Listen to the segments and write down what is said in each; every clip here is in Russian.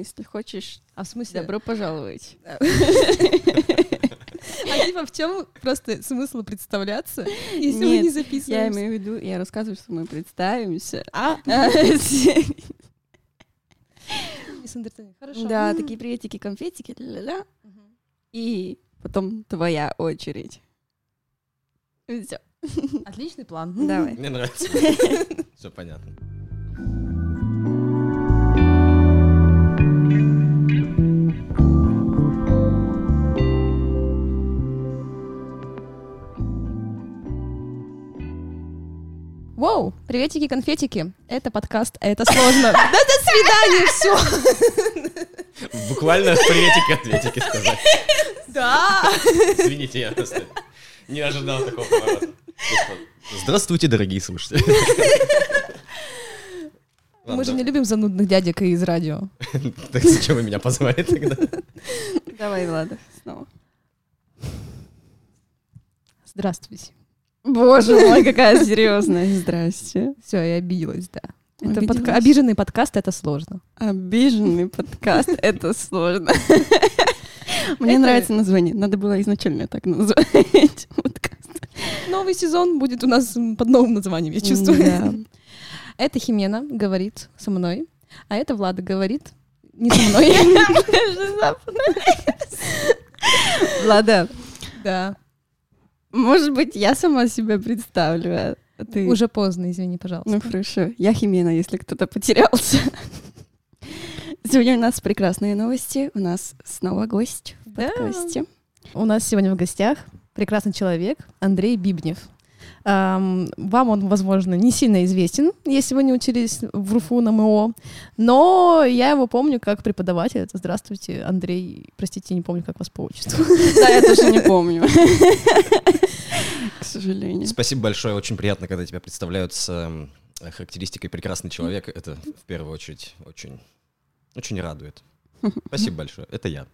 Если хочешь, А в смысле? добро пожаловать. А типа в чем просто смысл представляться, если мы Нет, не Я записываемся? имею в виду, я рассказываю, что мы представимся. А, Да, misunderstanding. Хорошо. такие приветики, конфетики, ля-ля-ля. И потом твоя очередь. Все, Отличный план. давай. Мне нравится. Все понятно. Приветики, конфетики. Это подкаст, а это сложно. Да до свидания, все. Буквально приветики, ответики сказать. Да. Извините, я просто не ожидал такого поворота. Здравствуйте, дорогие слушатели. Мы же не любим занудных дядек из радио. Так зачем вы меня позвали тогда? Давай, Влада, снова. Здравствуйте. Боже мой, какая серьезная. Здрасте. Все, я обиделась, да. Это Обиделась? подка- обиженный подкаст это сложно. Обиженный подкаст, это сложно. Мне Это- нравится название. Надо было изначально так назвать подкаст. Новый сезон будет у нас м, под новым названием, я чувствую. Да. Это Химена говорит со мной, а это Влада говорит не со мной. Влада, Да. Может быть, я сама себя представлю, а ты... Уже поздно, извини, пожалуйста. Ну хорошо, я Химена, если кто-то потерялся. Сегодня у нас прекрасные новости. У нас снова гость в Да. подкасте. У нас сегодня в гостях прекрасный человек Андрей Бибнев. Ам, Вам он, возможно, не сильно известен, если вы не учились в РУФУ на МО, но я его помню как преподаватель. Это здравствуйте, Андрей. Простите, не помню, как вас по отчеству. Да, я тоже не помню. К сожалению. Спасибо большое, очень приятно, когда тебя представляют с характеристикой прекрасный человек. Это в первую очередь очень, очень радует. Спасибо большое. Это я.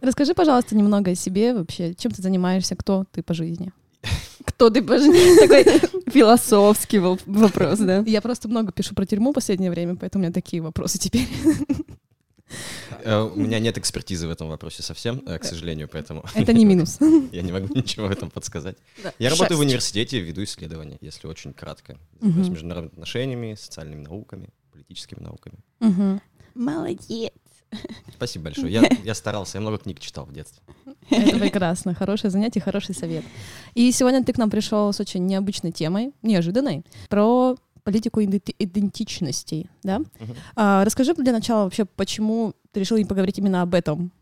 Расскажи, пожалуйста, немного о себе вообще. Чем ты занимаешься, кто ты по жизни? Кто ты жизни? Такой философский воп- вопрос, да? Я просто много пишу про тюрьму в последнее время, поэтому у меня такие вопросы теперь. Э, У меня нет экспертизы в этом вопросе совсем, э, к сожалению, поэтому Это не минус. я не могу ничего в этом подсказать. Я работаю в университете, веду исследования, если очень кратко. Занимаюсь международными отношениями, социальными науками, политическими науками. Молодец. Спасибо большое. Я, я старался, я много книг читал в детстве. Это прекрасно. Хорошее занятие, хороший совет. И сегодня ты к нам пришел с очень необычной темой, неожиданной, про политику иденти- идентичностей, да? Мгм. А, расскажи для начала вообще, почему ты решил поговорить именно об этом?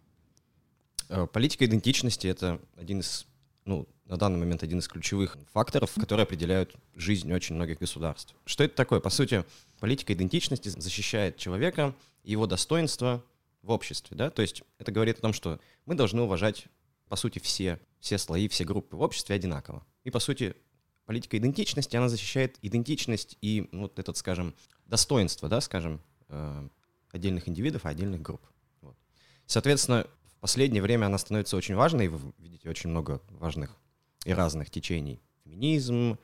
Э, Политика идентичности — это один из, ну, на данный момент один из ключевых факторов, которые определяют жизнь очень многих государств. Что это такое? По сути, политика идентичности защищает человека его достоинство в обществе, да? То есть это говорит о том, что мы должны уважать, по сути, все, все слои, все группы в обществе одинаково. И, по сути, политика идентичности, она защищает идентичность и ну, вот этот, скажем, достоинство, да, скажем, э, отдельных индивидов и отдельных групп. Вот. Соответственно, в последнее время она становится очень важной, вы видите очень много важных и разных течений. Феминизм,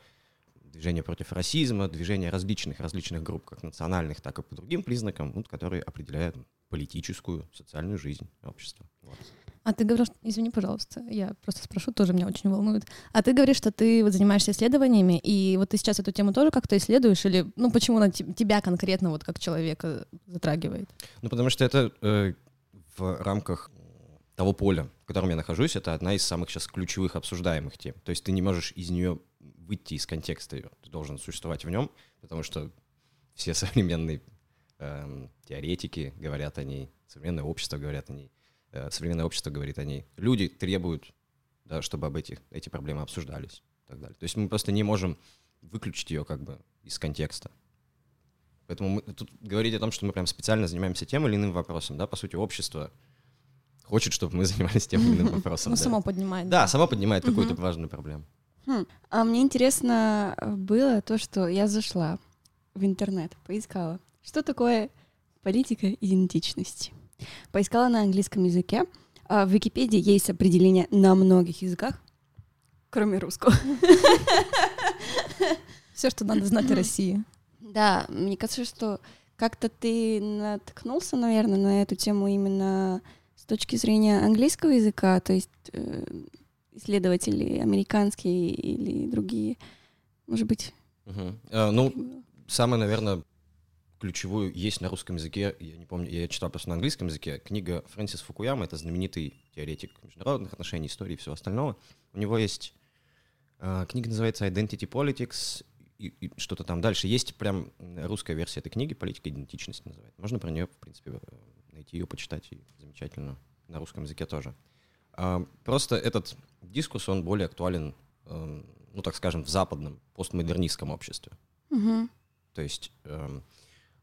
движение против расизма, движение различных, различных групп, как национальных, так и по другим признакам, вот, которые определяют политическую, социальную жизнь общества. Вот. А ты говорил, что... извини, пожалуйста, я просто спрошу, тоже меня очень волнует. А ты говоришь, что ты вот занимаешься исследованиями, и вот ты сейчас эту тему тоже как-то исследуешь, или, ну, почему она те- тебя конкретно вот как человека затрагивает? Ну, потому что это э, в рамках того поля, в котором я нахожусь, это одна из самых сейчас ключевых обсуждаемых тем. То есть ты не можешь из нее выйти из контекста ее. Ты должен существовать в нем, потому что все современные эм, теоретики говорят о ней, современное общество говорят о ней, э, современное общество говорит о ней. Люди требуют, да, чтобы об этих, эти проблемы обсуждались и так далее. То есть мы просто не можем выключить ее как бы из контекста. Поэтому мы, тут говорить о том, что мы прям специально занимаемся тем или иным вопросом, да, по сути, общество хочет, чтобы мы занимались тем или иным вопросом. Ну, да. само поднимает. Да, само поднимает какую-то важную проблему. Хм, А мне интересно э, было то, что я зашла в интернет, поискала, что такое политика идентичности. Поискала на английском языке. А в Википедии есть определение на многих языках, кроме русского. Все, что надо знать о России. Да, мне кажется, что как-то ты наткнулся, наверное, на эту тему именно с точки зрения английского языка, то есть э, исследователи американские или другие, может быть? Угу. А, ну, самое, наверное, ключевую есть на русском языке, я не помню, я читал просто на английском языке, книга Фрэнсис Фукуяма, это знаменитый теоретик международных отношений, истории и всего остального. У него есть э, книга называется Identity Politics, и, и что-то там дальше. Есть прям русская версия этой книги, политика идентичности называется. Можно про нее, в принципе, найти ее, почитать, и замечательно на русском языке тоже. А, просто этот дискурс, он более актуален, э, ну, так скажем, в западном постмодернистском обществе. Угу. То есть э,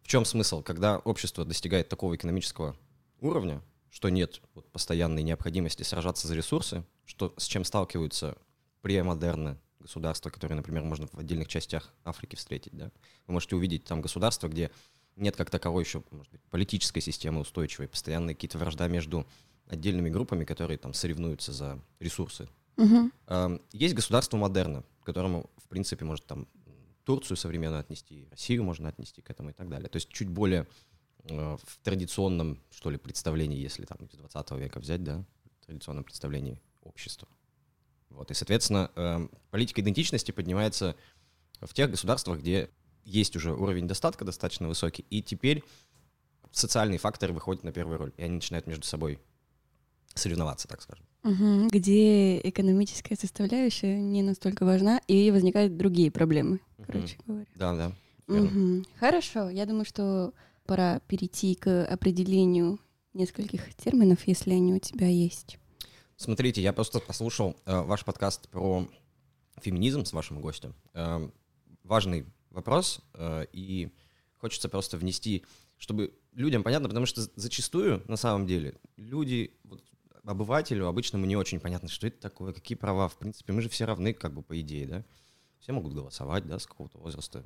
в чем смысл? Когда общество достигает такого экономического уровня, что нет вот, постоянной необходимости сражаться за ресурсы, что, с чем сталкиваются премодерны государства, которые, например, можно в отдельных частях Африки встретить. Да? Вы можете увидеть там государства, где нет как таковой еще, может быть, политической системы устойчивой, постоянные какие-то вражда между отдельными группами, которые там соревнуются за ресурсы. Угу. Есть государство модерна, к которому, в принципе, может там Турцию современную отнести, Россию можно отнести к этому и так далее. То есть чуть более э, в традиционном, что ли, представлении, если там из 20 века взять, да, в традиционном представлении общества. Вот, и, соответственно, э, политика идентичности поднимается в тех государствах, где есть уже уровень достатка достаточно высокий, и теперь социальные факторы выходят на первую роль, и они начинают между собой соревноваться, так скажем. Угу, где экономическая составляющая не настолько важна, и возникают другие проблемы, угу. короче говоря. Да, да. Угу. Хорошо, я думаю, что пора перейти к определению нескольких терминов, если они у тебя есть. Смотрите, я просто послушал э, ваш подкаст про феминизм с вашим гостем. Э, важный вопрос, э, и хочется просто внести, чтобы людям понятно, потому что зачастую, на самом деле, люди, вот, обывателю обычному не очень понятно, что это такое, какие права. В принципе, мы же все равны, как бы, по идее, да? Все могут голосовать, да, с какого-то возраста,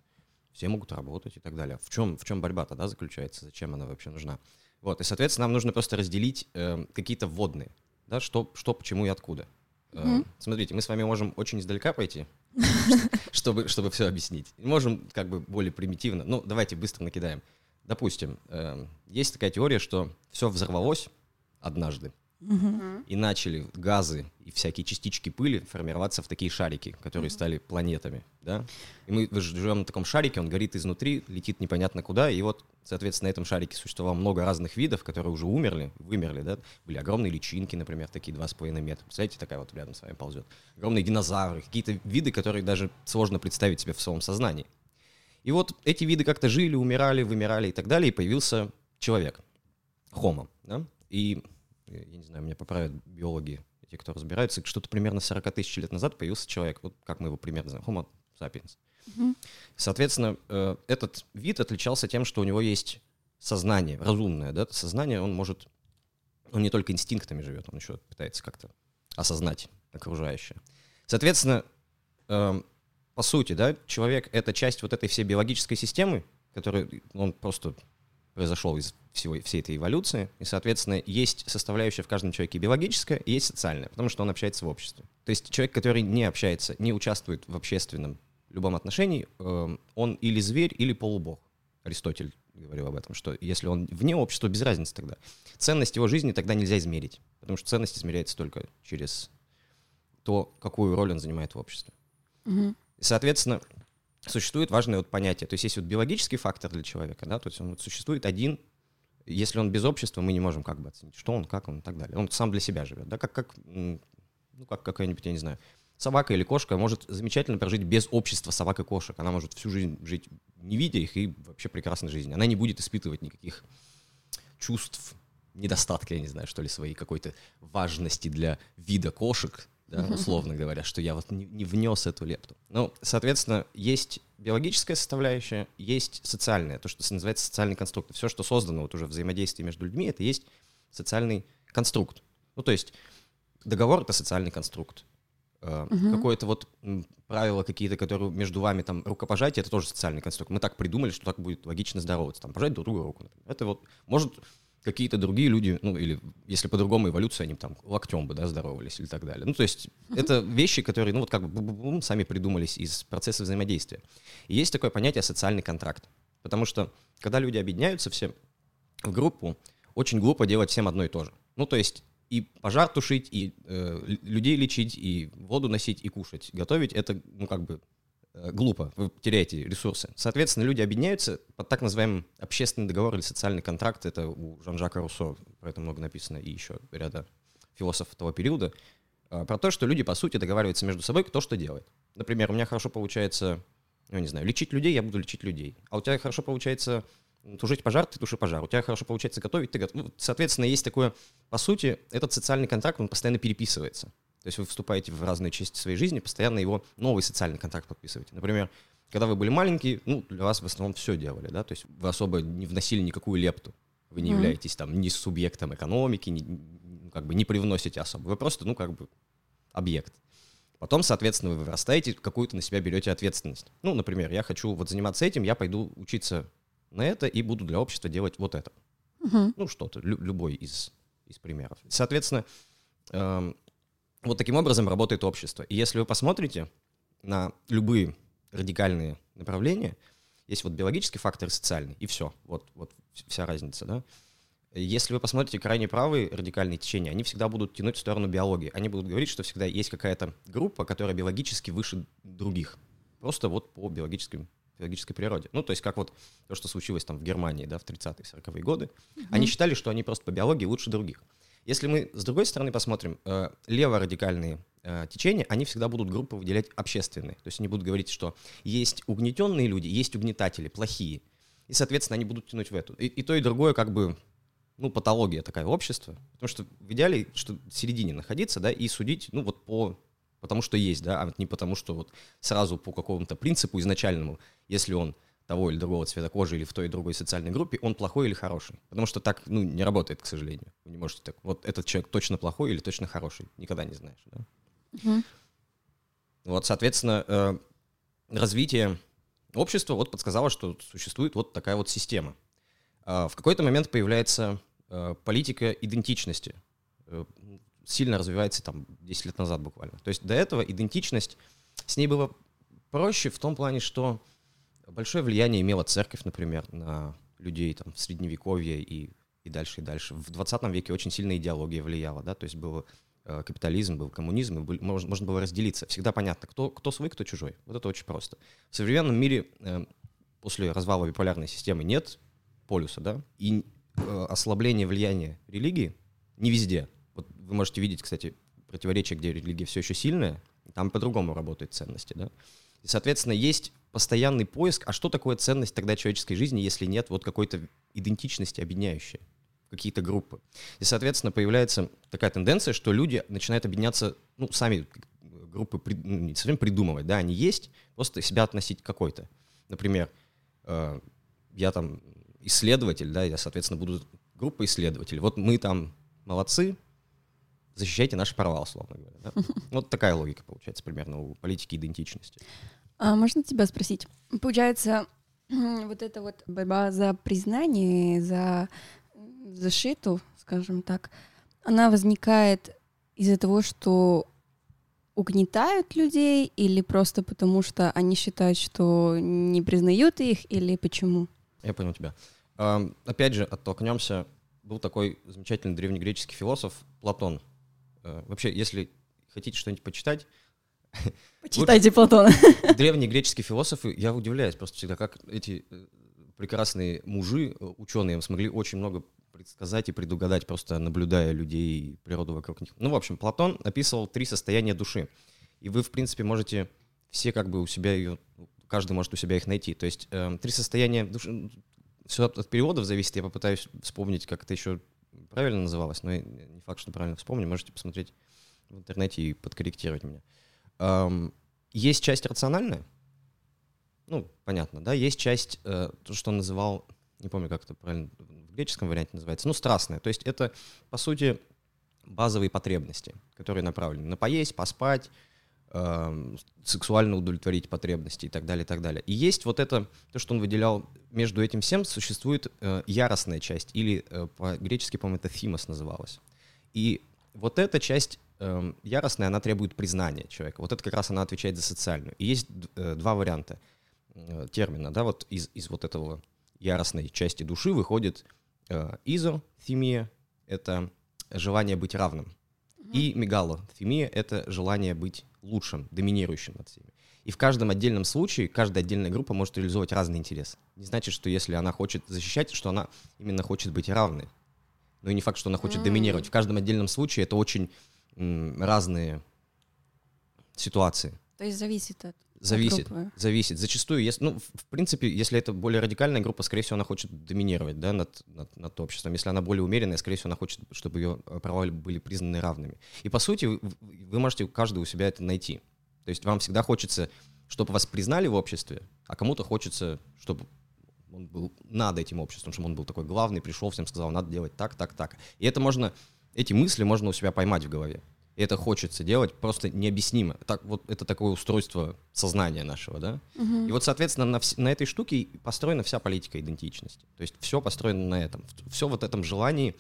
все могут работать и так далее. В чем, в чем борьба тогда заключается, зачем она вообще нужна? Вот, и, соответственно, нам нужно просто разделить э, какие-то вводные да, что, что, почему и откуда. Mm-hmm. Смотрите, мы с вами можем очень издалека пойти, чтобы, чтобы все объяснить. Можем как бы более примитивно. Ну, давайте быстро накидаем. Допустим, эм, есть такая теория, что все взорвалось однажды, Угу. И начали газы и всякие частички пыли формироваться в такие шарики, которые угу. стали планетами, да. И мы живем на таком шарике, он горит изнутри, летит непонятно куда, и вот, соответственно, на этом шарике существовало много разных видов, которые уже умерли, вымерли, да. Были огромные личинки, например, такие 2,5 метра. Представляете, такая вот рядом с вами ползет. Огромные динозавры, какие-то виды, которые даже сложно представить себе в своем сознании. И вот эти виды как-то жили, умирали, вымирали и так далее, и появился человек, хомо, да. И я не знаю, меня поправят биологи, те, кто разбираются, что-то примерно 40 тысяч лет назад появился человек, вот как мы его примерно знаем, Homo sapiens. Угу. Соответственно, э, этот вид отличался тем, что у него есть сознание, разумное, да, сознание, он может, он не только инстинктами живет, он еще пытается как-то осознать окружающее. Соответственно, э, по сути, да, человек — это часть вот этой всей биологической системы, которая, он просто произошел из всего, всей этой эволюции, и, соответственно, есть составляющая в каждом человеке биологическая, и есть социальная, потому что он общается в обществе. То есть человек, который не общается, не участвует в общественном любом отношении, э, он или зверь, или полубог. Аристотель говорил об этом, что если он вне общества, без разницы тогда. Ценность его жизни тогда нельзя измерить, потому что ценность измеряется только через то, какую роль он занимает в обществе. Угу. И, соответственно, существует важное вот понятие. То есть есть вот биологический фактор для человека, да, то есть он вот существует один, если он без общества, мы не можем как бы оценить, что он, как он и так далее. Он сам для себя живет, да, как, как, ну, как какая-нибудь, я не знаю, собака или кошка может замечательно прожить без общества собак и кошек. Она может всю жизнь жить, не видя их, и вообще прекрасной жизни. Она не будет испытывать никаких чувств, недостатка, я не знаю, что ли, своей какой-то важности для вида кошек, да, условно говоря, что я вот не, не внес эту лепту. Ну, соответственно, есть биологическая составляющая, есть социальная, то, что называется социальный конструкт. Все, что создано вот уже взаимодействие между людьми, это есть социальный конструкт. Ну, то есть договор — это социальный конструкт. Uh-huh. Какое-то вот правило какие-то, которые между вами там рукопожатие, это тоже социальный конструкт. Мы так придумали, что так будет логично здороваться, там пожать друг другу руку. Например. Это вот может какие-то другие люди, ну или если по-другому эволюция, они там локтем бы, да, здоровались или так далее. Ну то есть uh-huh. это вещи, которые, ну вот как бы сами придумались из процесса взаимодействия. И есть такое понятие социальный контракт. Потому что, когда люди объединяются все в группу, очень глупо делать всем одно и то же. Ну, то есть и пожар тушить, и э, людей лечить, и воду носить, и кушать. Готовить — это, ну, как бы глупо, вы теряете ресурсы. Соответственно, люди объединяются под так называемый общественный договор или социальный контракт. Это у Жан-Жака Руссо, про это много написано, и еще ряда философов того периода. Э, про то, что люди, по сути, договариваются между собой, кто что делает. Например, у меня хорошо получается, ну, не знаю, лечить людей, я буду лечить людей. А у тебя хорошо получается тушить пожар, ты туши пожар. У тебя хорошо получается готовить, ты готов. Ну, соответственно, есть такое, по сути, этот социальный контракт, он постоянно переписывается. То есть вы вступаете в разные части своей жизни, постоянно его новый социальный контракт подписываете. Например, когда вы были маленькие, ну, для вас в основном все делали, да, то есть вы особо не вносили никакую лепту. Вы не mm-hmm. являетесь там ни субъектом экономики, ни, ну, как бы не привносите особо. Вы просто, ну, как бы объект. Потом, соответственно, вы вырастаете, какую-то на себя берете ответственность. Ну, например, я хочу вот заниматься этим, я пойду учиться на это и буду для общества делать вот это. Угу. Ну, что-то, лю- любой из, из примеров. Соответственно, э, вот таким образом работает общество. И если вы посмотрите на любые радикальные направления, есть вот биологический фактор и социальный, и все. Вот, вот вся разница, да. Если вы посмотрите крайне правые радикальные течения, они всегда будут тянуть в сторону биологии. Они будут говорить, что всегда есть какая-то группа, которая биологически выше других. Просто вот по биологическим биологической природе. Ну, то есть как вот то, что случилось там в Германии, да, в 30-е, 40-е годы. Mm-hmm. Они считали, что они просто по биологии лучше других. Если мы с другой стороны посмотрим, э, леворадикальные э, течения, они всегда будут группы выделять общественные. То есть они будут говорить, что есть угнетенные люди, есть угнетатели, плохие. И, соответственно, они будут тянуть в эту. И, и то, и другое как бы, ну, патология такая общества. Потому что в идеале, что в середине находиться, да, и судить, ну, вот по потому что есть, да, а не потому что вот сразу по какому-то принципу изначальному, если он того или другого цвета кожи или в той и другой социальной группе, он плохой или хороший. Потому что так, ну, не работает, к сожалению. Вы не можете так, вот этот человек точно плохой или точно хороший. Никогда не знаешь, да? Угу. Вот, соответственно, э, развитие общества вот подсказало, что существует вот такая вот система. Э, в какой-то момент появляется э, политика идентичности. Сильно развивается там 10 лет назад буквально. То есть до этого идентичность, с ней было проще в том плане, что большое влияние имела церковь, например, на людей там в средневековье и, и дальше, и дальше. В 20 веке очень сильная идеология влияла, да, то есть был э, капитализм, был коммунизм, и был, можно, можно было разделиться. Всегда понятно, кто, кто свой, кто чужой. Вот это очень просто. В современном мире э, после развала биполярной системы нет полюса, да, и э, ослабление влияния религии не везде, вот вы можете видеть, кстати, противоречие, где религия все еще сильная, там по-другому работают ценности, да. И, соответственно, есть постоянный поиск, а что такое ценность тогда человеческой жизни, если нет вот какой-то идентичности объединяющей, какие-то группы. И, соответственно, появляется такая тенденция, что люди начинают объединяться, ну, сами группы ну, совсем придумывать, да, они есть, просто себя относить к какой-то. Например, э, я там исследователь, да, я, соответственно, буду группа исследователей. Вот мы там молодцы, защищайте наши права, условно говоря. Да? Вот такая логика получается примерно у политики идентичности. А можно тебя спросить? Получается, вот эта вот борьба за признание, за защиту, скажем так, она возникает из-за того, что угнетают людей или просто потому, что они считают, что не признают их, или почему? Я понял тебя. Опять же, оттолкнемся. Был такой замечательный древнегреческий философ Платон. Э, вообще, если хотите что-нибудь почитать... Почитайте Платона. Древние греческие философы, я удивляюсь просто всегда, как эти э, прекрасные мужи, э, ученые, смогли очень много предсказать и предугадать, просто наблюдая людей и природу вокруг них. Ну, в общем, Платон описывал три состояния души. И вы, в принципе, можете все как бы у себя ее, каждый может у себя их найти. То есть э, три состояния души, все от, от переводов зависит, я попытаюсь вспомнить, как это еще правильно называлась, но не факт, что правильно вспомню. Можете посмотреть в интернете и подкорректировать меня. Есть часть рациональная, ну, понятно, да, есть часть, э, то, что он называл, не помню, как это правильно в греческом варианте называется, ну, страстная. То есть это, по сути, базовые потребности, которые направлены на поесть, поспать, сексуально удовлетворить потребности и так далее, и так далее. И есть вот это, то, что он выделял между этим всем, существует э, яростная часть, или э, по-гречески, по-моему, это фимос называлось. И вот эта часть э, яростная, она требует признания человека. Вот это как раз она отвечает за социальную. И есть э, два варианта э, термина, да, вот из, из вот этого яростной части души выходит э, изофемия — это желание быть равным, и мегалофемия — это желание быть лучшим, доминирующим над всеми. И в каждом отдельном случае каждая отдельная группа может реализовать разный интерес. Не значит, что если она хочет защищать, что она именно хочет быть равной. Но и не факт, что она хочет М. доминировать. В каждом отдельном случае это очень разные ситуации. То есть зависит от Зависит. группы. Зависит. Зачастую, если, ну, в- принципе, если это более радикальная группа, скорее всего, она хочет доминировать, да, над, над, над обществом. Если она более умеренная, скорее всего, она хочет, чтобы ее права были признаны равными. И, по сути, вы, вы можете каждый у себя это найти. То есть вам всегда хочется, чтобы вас признали в обществе, а кому-то хочется, чтобы он был над этим обществом, чтобы он был такой главный, пришел, всем сказал, надо делать так, так, так. И это можно, эти мысли можно у себя поймать в голове. И это хочется делать просто необъяснимо. Так, вот это такое устройство сознания нашего, да? Мгм. И вот, соответственно, на, на этой штуке построена вся политика идентичности. То есть все построено на этом. Все вот этом желании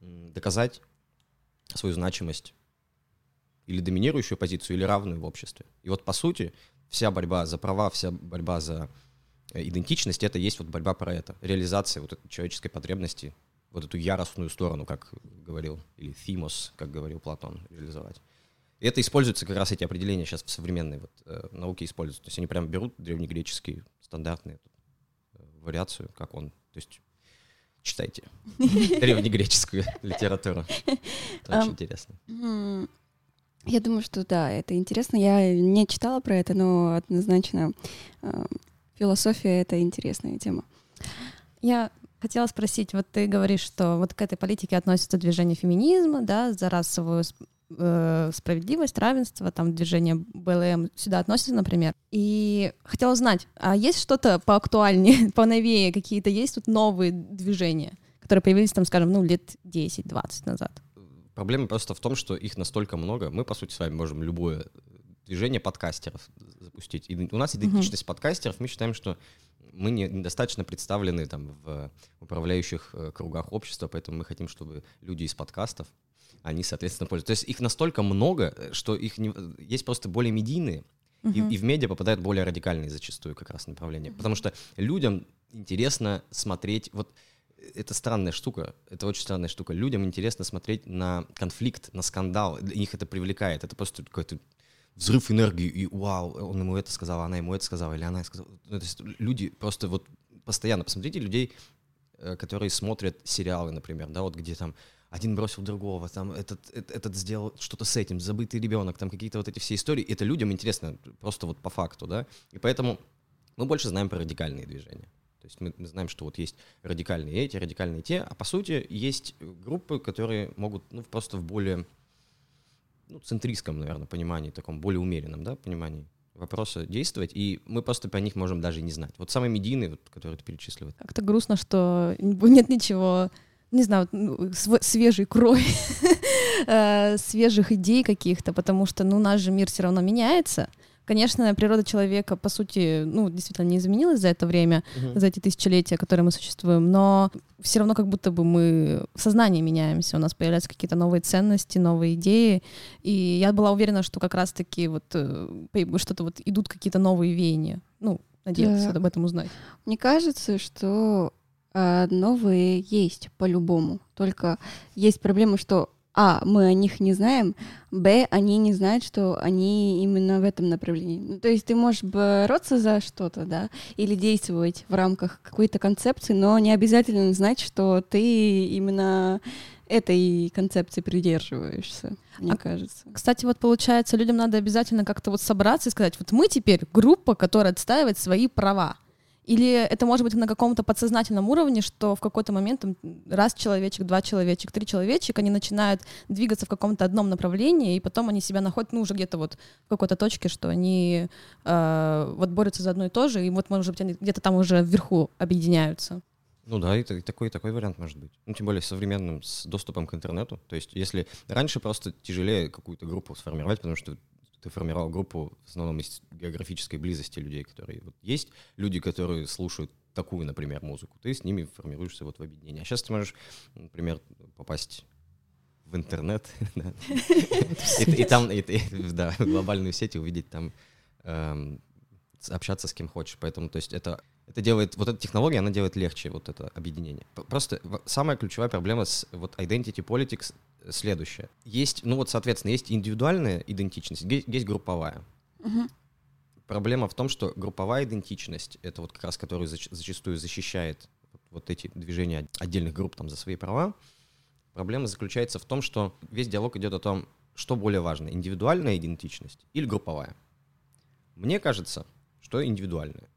доказать свою значимость или доминирующую позицию, или равную в обществе. И вот, по сути, вся борьба за права, вся борьба за э, идентичность, это есть вот борьба про это. Реализация вот этой человеческой потребности, вот эту яростную сторону, как говорил, или themos, как говорил Платон, реализовать. И это используется как раз эти определения сейчас в современной вот, э, науке используются. То есть они прям берут древнегреческие стандартные э, вариацию, как он. То есть читайте древнегреческую литературу. Это очень интересно. Я думаю, что да, это интересно. Я не читала про это, но однозначно э, философия — это интересная тема. Я хотела спросить, вот ты говоришь, что вот к этой политике относится движение феминизма, да, за расовую э, справедливость, равенство, там движение БЛМ сюда относится, например. И хотела узнать, а есть что-то поактуальнее, поновее, какие-то есть тут новые движения, которые появились там, скажем, ну, лет 10-20 назад? Проблема просто в том, что их настолько много. Мы, по сути, с вами можем любое движение подкастеров запустить. И у нас идентичность подкастеров. Мы считаем, что мы не- недостаточно представлены там в управляющих э, кругах общества, поэтому мы хотим, чтобы люди из подкастов, они, соответственно, пользуются. То есть их настолько много, э, что их не- есть просто более медийные, и, Мгм. и в медиа попадают более радикальные зачастую как раз направления. Потому что людям интересно смотреть, вот э, это странная штука, это очень странная штука. Людям интересно смотреть на конфликт, на скандал, них это привлекает. Это просто какой-то взрыв энергии, и вау, он ему это сказал, она ему это сказала, или она сказала. Ну, то есть люди просто вот постоянно, посмотрите людей, э, которые смотрят сериалы, например, да, вот где там один бросил другого, там этот, этот, этот сделал что-то с этим, забытый ребенок, там какие-то вот эти все истории. Это людям интересно просто вот по факту, да. И поэтому мы больше знаем про радикальные движения. То есть мы, знаем, что вот есть радикальные эти, радикальные те, а по сути есть группы, которые могут ну, просто в более ну, центристском, наверное, понимании, таком более умеренном, да, понимании вопроса действовать, и мы просто про них можем даже не знать. Вот самые медийные, вот, которые ты перечислил, Как-то грустно, что нет ничего, не знаю, ну, св- свежей крови, э, свежих идей каких-то, потому что, ну, наш же мир все равно меняется. Конечно, природа человека, по сути, ну, действительно не изменилась за это время, за эти тысячелетия, которые мы существуем, но все равно как будто бы мы в сознании меняемся, у нас появляются какие-то новые ценности, новые идеи, и я была уверена, что как раз-таки вот э, что-то вот идут какие-то новые веяния. Ну, надеялась Да. об этом узнать. Мне кажется, что а, новые есть по-любому. Только есть проблема, что а, мы о них не знаем, б, они не знают, что они именно в этом направлении. Ну, то есть ты можешь бороться за что-то, да, или действовать в рамках какой-то концепции, но не обязательно знать, что ты именно этой концепции придерживаешься, мне А кажется. Кстати, вот получается, людям надо обязательно как-то вот собраться и сказать, вот мы теперь группа, которая отстаивает свои права. Или это может быть на каком-то подсознательном уровне, что в какой-то момент там, раз человечек, два человечек, три человечек, они начинают двигаться в каком-то одном направлении, и потом они себя находят, ну, уже где-то вот в какой-то точке, что они э, вот борются за одно и то же, и вот, может быть, они где-то там уже вверху объединяются. Ну да, и и такой, такой вариант может быть. Ну, тем более современным, с доступом к интернету. То есть, если раньше просто тяжелее какую-то группу сформировать, потому что ты формировал группу в основном из географической близости людей, которые вот есть люди, которые слушают такую, например, музыку. Ты с ними формируешься вот в объединение. А сейчас ты можешь, например, попасть в интернет, и, там, да, в глобальную сеть увидеть там, эм, общаться с кем хочешь. Поэтому, то есть, это Это делает, вот эта технология, она делает легче вот это объединение. Просто самая ключевая проблема с вот identity politics следующая. Есть, ну вот, соответственно, есть индивидуальная идентичность, ге- есть групповая. Мгм. Проблема в том, что групповая идентичность, это вот как раз, которую зач- зачастую защищает вот, вот эти движения отдельных групп там за свои права, проблема заключается в том, что весь диалог идет о том, что более важно, индивидуальная идентичность или групповая. Мне кажется, что индивидуальная.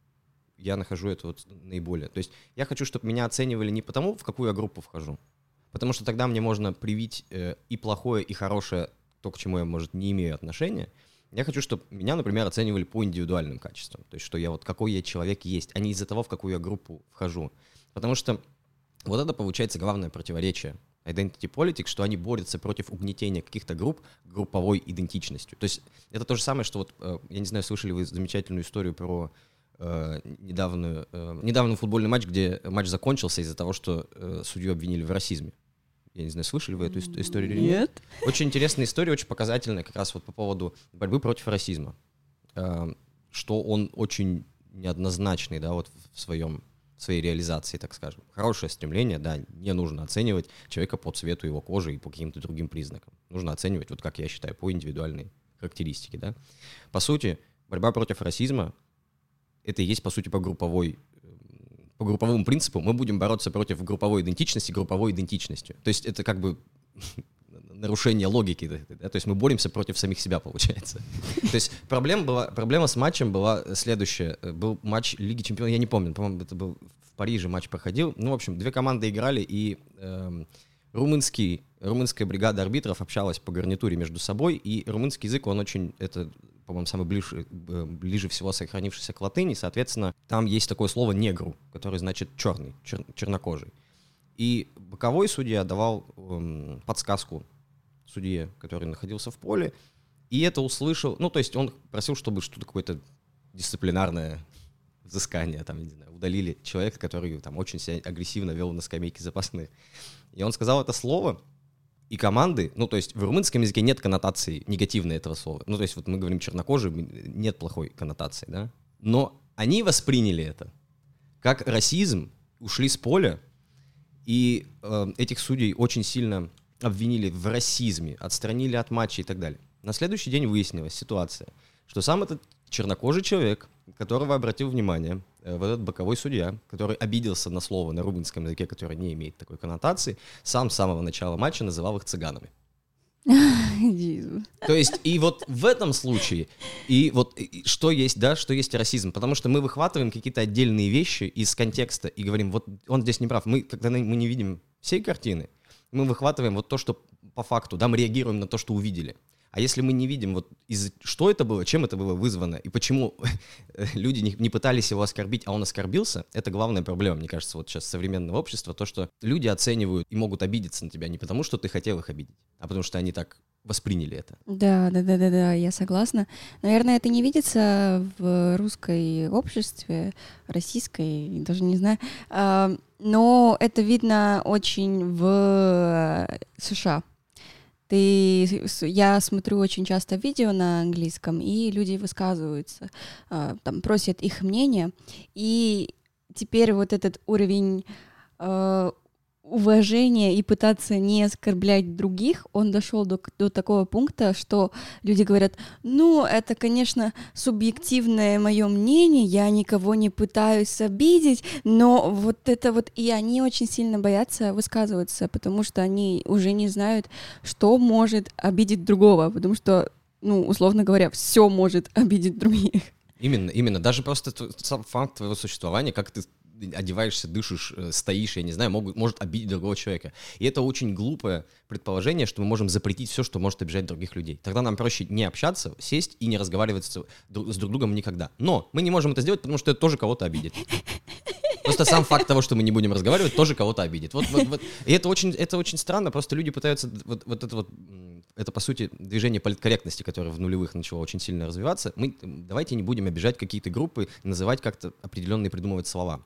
Я нахожу это вот наиболее. То есть я хочу, чтобы меня оценивали не потому, в какую я группу вхожу, потому что тогда мне можно привить э, и плохое, и хорошее, то, к чему я, может, не имею отношения. Я хочу, чтобы меня, например, оценивали по индивидуальным качествам. То есть, что я вот какой я человек есть, а не из-за того, в какую я группу вхожу. Потому что вот это получается главное противоречие identity politics, что они борются против угнетения каких-то групп групповой идентичностью. То есть это то же самое, что вот, э, я не знаю, слышали вы замечательную историю про э, недавнюю, э, недавний футбольный матч, где матч закончился из-за того, что э, судью обвинили в расизме. Я не знаю, слышали вы эту ис- историю или нет? Нет. Очень интересная история, очень показательная как раз вот по поводу борьбы против расизма. Э, Что он очень неоднозначный, да, вот в своем в своей реализации, так скажем. Хорошее стремление, да, не нужно оценивать человека по цвету его кожи и по каким-то другим признакам. Нужно оценивать, вот как я считаю, по индивидуальной характеристике, да. По сути, борьба против расизма — это и есть, по сути, по групповой эм, по групповому принципу мы будем бороться против групповой идентичности групповой идентичностью. То есть это как бы нарушение логики, да, то есть мы боремся против самих себя, получается. То есть проблема, была, проблема с матчем была следующая. Был матч Лиги Чемпионов, я не помню, по-моему, это был в Париже матч проходил. Ну, в общем, две команды играли, и эм, румынский, румынская бригада арбитров общалась по гарнитуре между собой, и румынский язык, он очень, это, по-моему, самый ближе, э, ближе всего сохранившийся к латыни, соответственно, там есть такое слово «негру», которое значит «черный», чер- чернокожий. И боковой судья давал эм, подсказку судье, который находился в поле, и это услышал, ну, то есть он просил, чтобы что-то какое-то дисциплинарное взыскание, там, не знаю, удалили человека, который там очень себя агрессивно вел на скамейке запасных. И он сказал это слово, и команды, ну, то есть в румынском языке нет коннотации негативной этого слова. Ну, то есть вот мы говорим чернокожий, нет плохой коннотации, да? Но они восприняли это как расизм, ушли с поля, и э, этих судей очень сильно обвинили в расизме, отстранили от матча и так далее. На следующий день выяснилась ситуация, что сам этот чернокожий человек, которого обратил внимание вот этот боковой судья, который обиделся на слово на румынском языке, которое не имеет такой коннотации, сам с самого начала матча называл их цыганами. То есть, и вот в этом случае, и вот и что есть, да, что есть расизм, потому что мы выхватываем какие-то отдельные вещи из контекста и говорим, вот он здесь не прав. Мы, когда мы не видим всей картины, мы выхватываем вот то, что по факту, да, мы реагируем на то, что увидели. А если мы не видим, вот из что это было, чем это было вызвано, и почему люди не, не пытались его оскорбить, а он оскорбился, это главная проблема, мне кажется, вот сейчас современного общества, то, что люди оценивают и могут обидеться на тебя не потому, что ты хотел их обидеть, а потому что они так восприняли это. Да, да, да, да, да, я согласна. Наверное, это не видится в русской обществе, российской, даже не знаю. А, Но это видно очень в США. Ты, я смотрю очень часто видео на английском, и люди высказываются, а, там просят их мнение, и теперь вот этот уровень э, уважения и пытаться не оскорблять других, он дошел до, до такого пункта, что люди говорят, ну, это, конечно, субъективное мое мнение, я никого не пытаюсь обидеть, но вот это вот, и они очень сильно боятся высказываться, потому что они уже не знают, что может обидеть другого, потому что, ну, условно говоря, все может обидеть других. Именно, именно. Даже просто сам факт твоего существования, как ты одеваешься, дышишь, э, стоишь, я не знаю, могут, может обидеть другого человека. И это очень глупое предположение, что мы можем запретить все, что может обижать других людей. Тогда нам проще не общаться, сесть и не разговаривать с, друг- с друг другом никогда. Но мы не можем это сделать, потому что это тоже кого-то обидит. Просто сам факт того, что мы не будем разговаривать, тоже кого-то обидит. Вот, вот, вот. И это очень, это очень странно, просто люди пытаются, вот, вот это вот, это по сути движение политкорректности, которое в нулевых начало очень сильно развиваться. Мы давайте не будем обижать какие-то группы, называть как-то определенные, придумывать слова.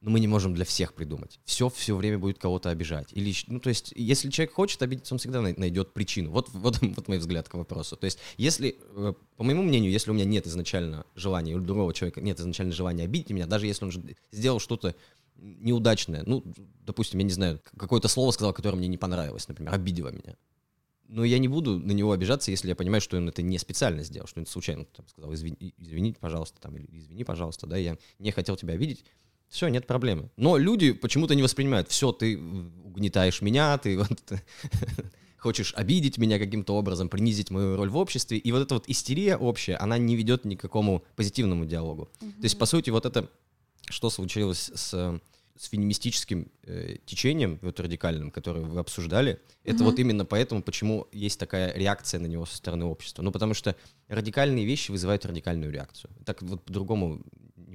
Но мы не можем для всех придумать. Все все время будет кого-то обижать. Или, ну, то есть, если человек хочет обидеться, он всегда най- найдет причину. Вот, вот, вот мой взгляд к вопросу. То есть, если, э, по моему мнению, если у меня нет изначально желания, у другого человека нет изначально желания обидеть меня, даже если он сделал что-то неудачное, ну, допустим, я не знаю, какое-то слово сказал, которое мне не понравилось, например, обидело меня. Но я не буду на него обижаться, если я понимаю, что он это не специально сделал, что он случайно там, сказал, извини, извините, пожалуйста, там, или извини, пожалуйста, да, я не хотел тебя обидеть. Все, нет проблемы. Но люди почему-то не воспринимают. Все, ты угнетаешь меня, ты вот, хочешь обидеть меня каким-то образом, принизить мою роль в обществе. И вот эта вот истерия общая, она не ведет ни к какому позитивному диалогу. Mm-hmm. То есть, по сути, вот это, что случилось с, с феминистическим э, течением, вот радикальным, которое вы обсуждали, mm-hmm. это вот именно поэтому, почему есть такая реакция на него со стороны общества. Ну, потому что радикальные вещи вызывают радикальную реакцию. Так вот по-другому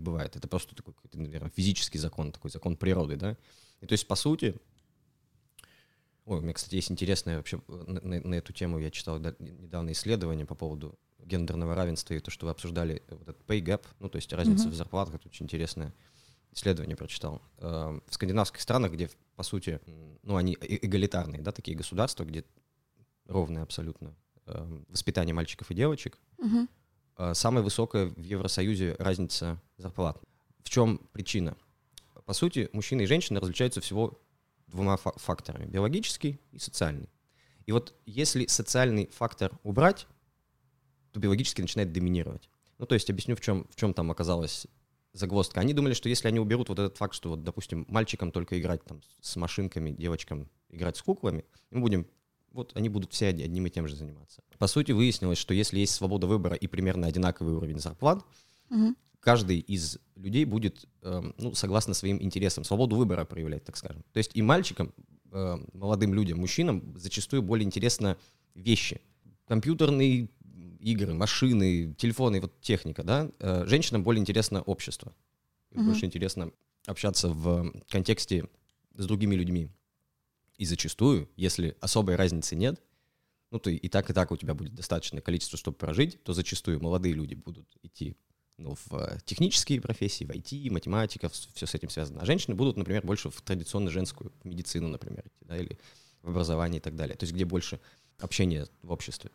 бывает. Это просто такой, наверное, физический закон, такой закон природы, да. И то есть, по сути, Ой, у меня, кстати, есть интересное вообще на, на, на эту тему. Я читал да, недавно исследование по поводу гендерного равенства и то, что вы обсуждали, вот этот pay gap, ну, то есть разница mm-hmm. в зарплатах, это очень интересное исследование прочитал. Э, в скандинавских странах, где, по сути, ну, они эгалитарные, да, такие государства, где ровное абсолютно э, воспитание мальчиков и девочек, mm-hmm. Самая высокая в Евросоюзе разница зарплат. В чем причина? По сути, мужчины и женщины различаются всего двумя факторами, биологический и социальный. И вот если социальный фактор убрать, то биологически начинает доминировать. Ну, то есть объясню, в чем, в чем там оказалась загвоздка. Они думали, что если они уберут вот этот факт, что вот, допустим, мальчикам только играть там с машинками, девочкам играть с куклами, мы будем, вот они будут все одним и тем же заниматься. По сути, выяснилось, что если есть свобода выбора и примерно одинаковый уровень зарплат, угу каждый из людей будет, э, ну, согласно своим интересам, свободу выбора проявлять, так скажем. То есть и мальчикам, э, молодым людям, мужчинам зачастую более интересно вещи. Компьютерные игры, машины, телефоны, вот техника, да. Э, женщинам более интересно общество. Mm-hmm. Больше интересно общаться в контексте с другими людьми. И зачастую, если особой разницы нет, ну, то и так, и так у тебя будет достаточное количество, чтобы прожить, то зачастую молодые люди будут идти ну, в э, технические профессии, в IT, математика, все с этим связано. А женщины будут, например, больше в традиционно женскую медицину, например, идти, да, или в образование и так далее. То есть где больше общения в обществе.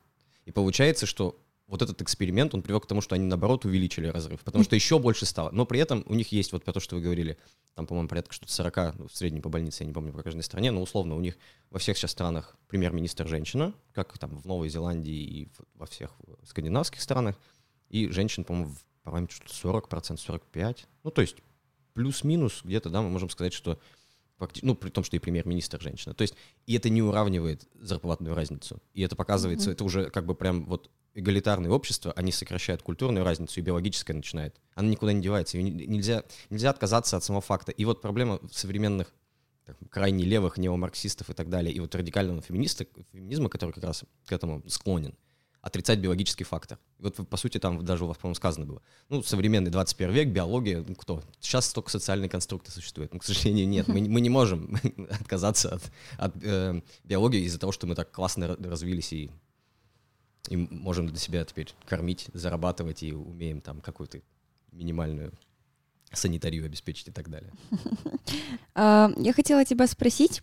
И получается, что вот этот эксперимент, он привел к тому, что они, наоборот, увеличили разрыв, потому что еще больше стало. Но при этом у них есть вот то, что вы говорили, там, по-моему, порядка что-то 40, ну, в среднем по больнице, я не помню, по каждой стране, но условно у них во всех сейчас странах премьер-министр женщина, как там в Новой Зеландии и во всех скандинавских странах, и женщин, по-моему, в по-моему, что-то 40%, 45%. Ну, то есть плюс-минус где-то, да, мы можем сказать, что ну, при том, что и премьер-министр женщина. То есть, и это не уравнивает зарплатную разницу. И это показывается, mm-hmm. это уже как бы прям вот эгалитарное общество, они сокращают культурную разницу, и биологическая начинает. Она никуда не девается. Ее нельзя, нельзя отказаться от самого факта. И вот проблема современных так, крайне левых неомарксистов и так далее, и вот радикального феминиста, феминизма, который как раз к этому склонен, отрицать биологический фактор. Вот, по сути, там даже у вас, по-моему, сказано было. Ну, современный 21 век, биология, ну, кто? Сейчас только социальные конструкты существуют. Но, к сожалению, нет. Мы, мы не можем отказаться от, от э, биологии из-за того, что мы так классно развились и, и можем для себя теперь кормить, зарабатывать и умеем там какую-то минимальную санитарию обеспечить и так далее. А, я хотела тебя спросить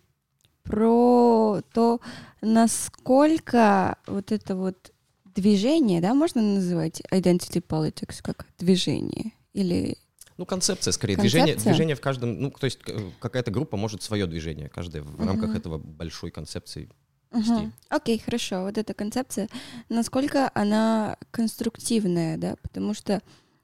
про то, насколько вот это вот движение, да, можно называть identity politics как движение или ну, концепция, скорее. Концепция? Движение, движение в каждом... Ну, то есть какая-то группа может свое движение, каждая в uh-huh. рамках этого большой концепции Uh-huh. Окей, хорошо. Вот эта концепция, насколько она конструктивная, да? Потому что,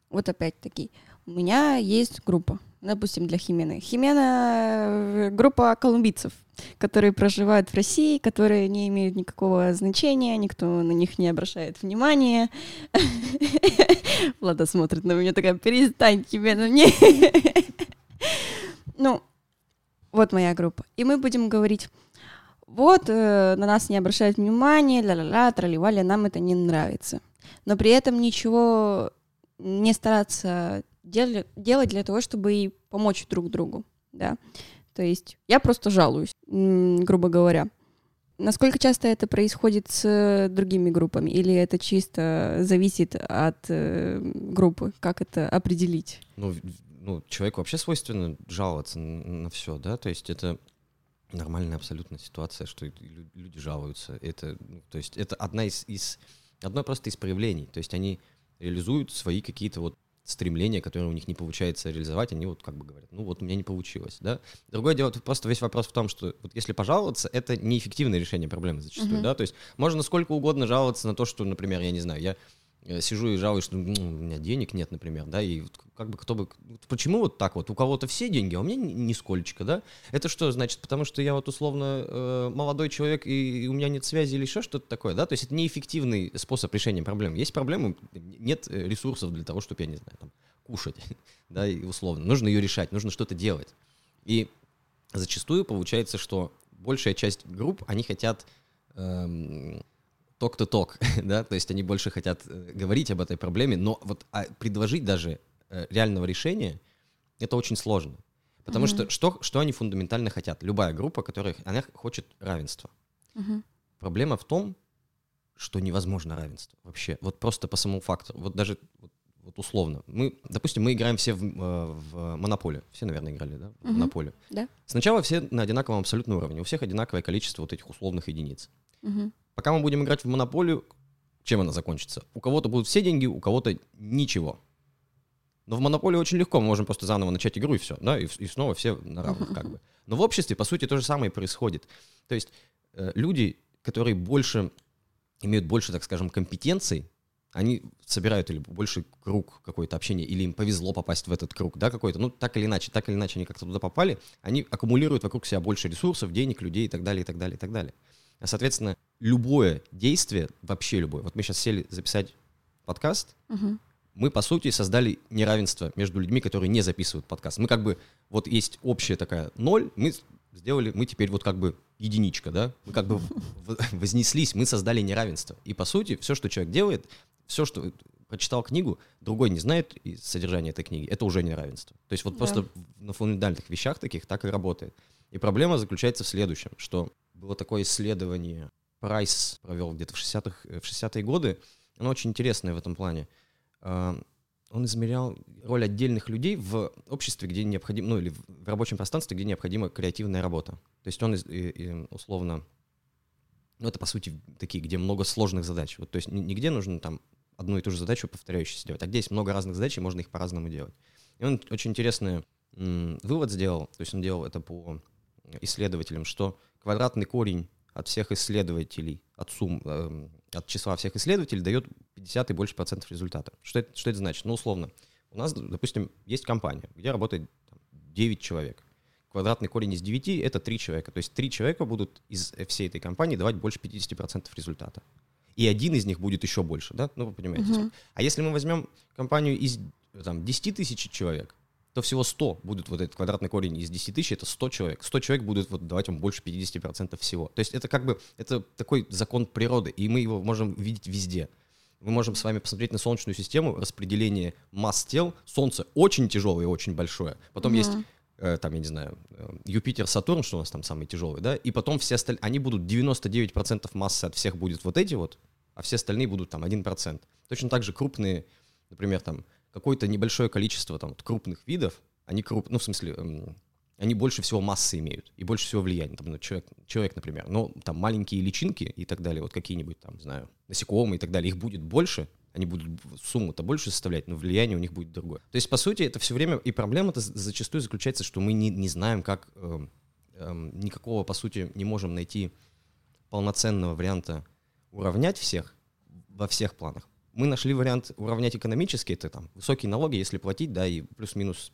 вот опять-таки, у меня есть группа, допустим, для Химены. Химена — группа колумбийцев, которые проживают в России, которые не имеют никакого значения, никто на них не обращает внимания. Влада смотрит на меня такая, перестань, Химена, мне... Ну, вот моя группа. И мы будем говорить, вот, э, на нас не обращают внимания, ля-ля-ля, тролливали, нам это не нравится. Но при этом ничего не стараться дел- делать для того, чтобы и помочь друг другу, да. То есть я просто жалуюсь, грубо говоря. Насколько часто это происходит с другими группами? Или это чисто зависит от э, группы? Как это определить? Ну, ну, человеку вообще свойственно жаловаться на, на все, да, то есть это нормальная абсолютно ситуация, что люди жалуются. Это, ну, то есть это одна из, из, одно просто из проявлений. То есть они реализуют свои какие-то вот стремления, которые у них не получается реализовать, они вот как бы говорят, ну вот у меня не получилось, да. Другое дело, просто весь вопрос в том, что вот если пожаловаться, это неэффективное решение проблемы зачастую, uh-huh. да, то есть можно сколько угодно жаловаться на то, что, например, я не знаю, я сижу и жалуюсь, что ну, у меня денег нет, например, да, и как бы кто бы... Почему вот так вот? У кого-то все деньги, а у меня нисколько, да? Это что значит? Потому что я вот условно э, молодой человек, и, и у меня нет связи или еще что-то такое, да? То есть это неэффективный способ решения проблем. Есть проблемы, нет э, ресурсов для того, чтобы, я не знаю, там, кушать, да, и условно. Нужно ее решать, нужно что-то делать. И зачастую получается, что большая часть групп, они хотят... Эм, ток-то-ток, да, то есть они больше хотят э, говорить об этой проблеме, но вот а предложить даже э, реального решения это очень сложно. Потому mm-hmm. что, что что они фундаментально хотят? Любая группа, которая она хочет равенства. Mm-hmm. Проблема в том, что невозможно равенство вообще. Вот просто по самому факту. Вот даже вот, вот условно. Мы, допустим, мы играем все в, э, в монополию. Все, наверное, играли, да? В mm-hmm. монополию. Да. Сначала все на одинаковом абсолютном уровне. У всех одинаковое количество вот этих условных единиц. Mm-hmm. Пока мы будем играть в монополию, чем она закончится? У кого-то будут все деньги, у кого-то ничего. Но в монополию очень легко, мы можем просто заново начать игру и все, да, и, и снова все на равных как бы. Но в обществе, по сути, то же самое происходит. То есть э, люди, которые больше, имеют больше, так скажем, компетенций, они собирают или больше круг какой-то общения, или им повезло попасть в этот круг, да, какой-то, ну, так или иначе, так или иначе они как-то туда попали, они аккумулируют вокруг себя больше ресурсов, денег, людей и так далее, и так далее, и так далее. А, соответственно, любое действие, вообще любое, вот мы сейчас сели записать подкаст, угу. мы, по сути, создали неравенство между людьми, которые не записывают подкаст. Мы как бы, вот есть общая такая ноль, мы сделали, мы теперь вот как бы единичка, да, мы как бы вознеслись, мы создали неравенство. И, по сути, все, что человек делает, все, что прочитал книгу, другой не знает содержание этой книги, это уже неравенство. То есть вот да. просто на фундаментальных вещах таких так и работает. И проблема заключается в следующем, что было такое исследование, Прайс провел где-то в 60-х, э, в 60-е годы, оно очень интересное в этом плане. А, он измерял роль отдельных людей в обществе, где необходимо, ну или в рабочем пространстве, где необходима креативная работа. То есть он условно, ну это по сути такие, где много сложных задач. Вот, то есть нигде нужно там одну и ту же задачу повторяющуюся делать, а где есть много разных задач, и можно их по-разному делать. И он очень интересный вывод сделал, то есть он делал это по исследователям, что квадратный корень от всех исследователей, от сумм, э, от числа всех исследователей дает 50 и больше процентов результата. Что это, что это значит? Ну, условно, у нас, допустим, есть компания, где работает там, 9 человек. Квадратный корень из 9 — это 3 человека. То есть 3 человека будут из всей этой компании давать больше 50% результата. И один из них будет еще больше, да? Ну, вы понимаете. Uh-huh. А если мы возьмем компанию из там, 10 тысяч человек, то всего 100 будут вот этот квадратный корень из 10 тысяч, это 100 человек. 100 человек будут вот давать вам больше 50% всего. То есть это как бы, это такой закон природы, и мы его можем видеть везде. Мы можем с вами посмотреть на Солнечную систему, распределение масс тел. Солнце очень тяжелое и очень большое. Потом mm-hmm. есть э, там, я не знаю, э, Юпитер, Сатурн, что у нас там самый тяжелый, да, и потом все остальные, они будут 99% массы от всех будет вот эти вот, а все остальные будут там 1%. Точно так же крупные, например, там какое-то небольшое количество там, крупных видов, они круп, ну, в смысле, эм, они больше всего массы имеют и больше всего влияния. Там, ну, человек, человек, например, но там маленькие личинки и так далее, вот какие-нибудь там, знаю, насекомые и так далее, их будет больше, они будут сумму-то больше составлять, но влияние у них будет другое. То есть, по сути, это все время, и проблема-то зачастую заключается, что мы не, не знаем, как, э, э, никакого, по сути, не можем найти полноценного варианта уравнять всех во всех планах мы нашли вариант уравнять экономически, это там высокие налоги, если платить, да, и плюс-минус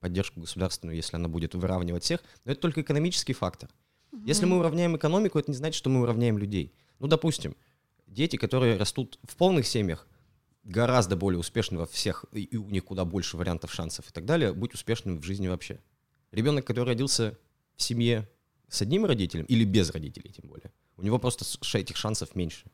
поддержку государственную, если она будет выравнивать всех, но это только экономический фактор. Угу. Если мы уравняем экономику, это не значит, что мы уравняем людей. Ну, допустим, дети, которые растут в полных семьях, гораздо более успешны во всех, и у них куда больше вариантов, шансов и так далее, быть успешным в жизни вообще. Ребенок, который родился в семье с одним родителем или без родителей, тем более, у него просто этих шансов меньше.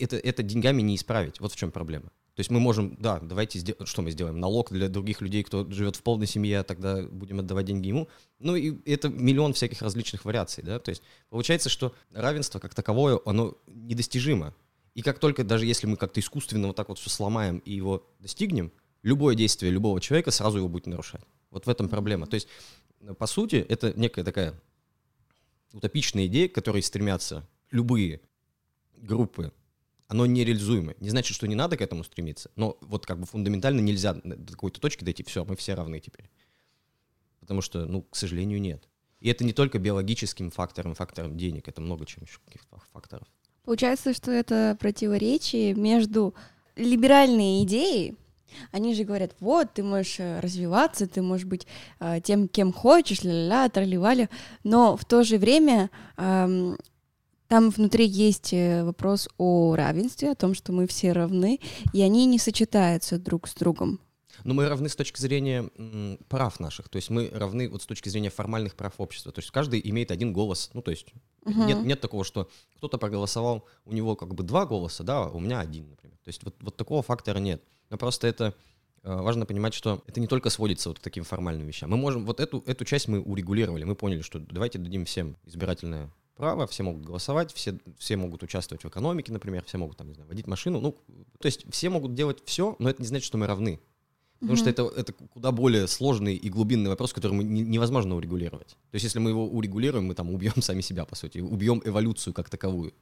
Это, это деньгами не исправить. Вот в чем проблема. То есть мы можем, да, давайте сделаем, что мы сделаем? Налог для других людей, кто живет в полной семье, а тогда будем отдавать деньги ему. Ну и это миллион всяких различных вариаций, да. То есть получается, что равенство как таковое, оно недостижимо. И как только, даже если мы как-то искусственно вот так вот все сломаем и его достигнем, любое действие любого человека сразу его будет нарушать. Вот в этом проблема. То есть, по сути, это некая такая утопичная идея, к которой стремятся любые группы, оно нереализуемо. Не значит, что не надо к этому стремиться, но вот как бы фундаментально нельзя до какой-то точки дойти, все, мы все равны теперь. Потому что, ну, к сожалению, нет. И это не только биологическим фактором, фактором денег, это много чем еще каких-то факторов. Получается, что это противоречие между либеральной идеей, они же говорят, вот, ты можешь э, развиваться, ты можешь быть э, тем, кем хочешь, ля-ля-ля, тролливали, но в то же время э, там внутри есть э, вопрос о равенстве, о том, что мы все равны, и они не сочетаются друг с другом. Но мы равны с точки зрения прав наших, то есть мы равны вот с точки зрения формальных прав общества, то есть каждый имеет один голос, ну то есть uh-huh. нет, нет такого, что кто-то проголосовал, у него как бы два голоса, да, а у меня один, например. То есть вот, вот такого фактора нет. Но просто это э, важно понимать, что это не только сводится вот к таким формальным вещам. Мы можем, вот эту, эту часть мы урегулировали, мы поняли, что давайте дадим всем избирательное право, все могут голосовать, все, все могут участвовать в экономике, например, все могут там, не знаю, водить машину. Ну, то есть все могут делать все, но это не значит, что мы равны. Потому mm-hmm. что это, это куда более сложный и глубинный вопрос, который мы не, невозможно урегулировать. То есть если мы его урегулируем, мы там убьем сами себя, по сути, убьем эволюцию как таковую.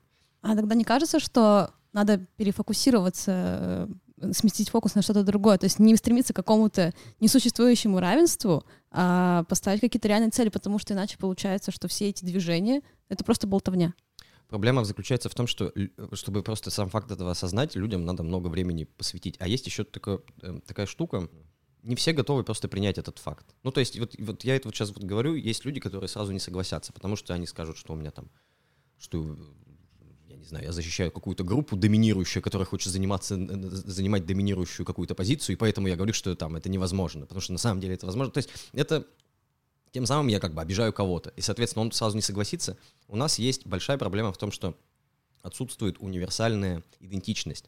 А тогда не кажется, что надо перефокусироваться сместить фокус на что-то другое. То есть не стремиться к какому-то несуществующему равенству, а поставить какие-то реальные цели, потому что иначе получается, что все эти движения — это просто болтовня. Проблема заключается в том, что чтобы просто сам факт этого осознать, людям надо много времени посвятить. А есть еще такая, э, такая штука, не все готовы просто принять этот факт. Ну, то есть, вот, вот я это вот сейчас вот говорю, есть люди, которые сразу не согласятся, потому что они скажут, что у меня там, что не знаю, я защищаю какую-то группу доминирующую, которая хочет заниматься, занимать доминирующую какую-то позицию, и поэтому я говорю, что там это невозможно, потому что на самом деле это возможно. То есть это тем самым я как бы обижаю кого-то. И, соответственно, он сразу не согласится. У нас есть большая проблема в том, что отсутствует универсальная идентичность.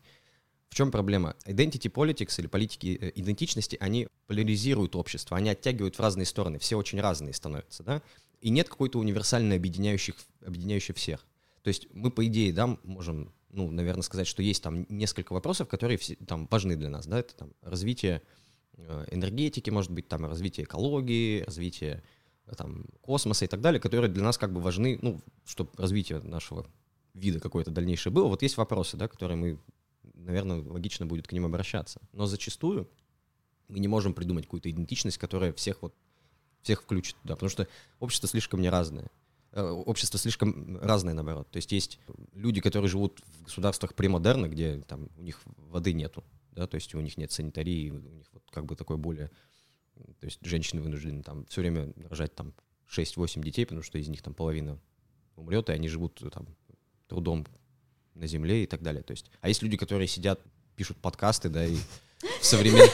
В чем проблема? Identity politics или политики э, идентичности, они поляризируют общество, они оттягивают в разные стороны, все очень разные становятся, да? И нет какой-то универсальной объединяющих, объединяющей всех. То есть мы, по идее, да, можем, ну, наверное, сказать, что есть там несколько вопросов, которые все, там важны для нас, да, это там развитие э, энергетики, может быть, там развитие экологии, развитие э, там космоса и так далее, которые для нас как бы важны, ну, чтобы развитие нашего вида какое-то дальнейшее было. Вот есть вопросы, да, которые мы, наверное, логично будет к ним обращаться. Но зачастую мы не можем придумать какую-то идентичность, которая всех вот всех включит, да, потому что общество слишком не разное. Э, общество слишком разное, наоборот. То есть есть люди, которые живут в государствах премодерна, где там у них воды нету, да, то есть у них нет санитарии, у них вот как бы такое более... То есть женщины вынуждены там все время рожать там 6-8 детей, потому что из них там половина умрет, и они живут там трудом на земле и так далее. То есть, а есть люди, которые сидят, пишут подкасты, да, и в современном...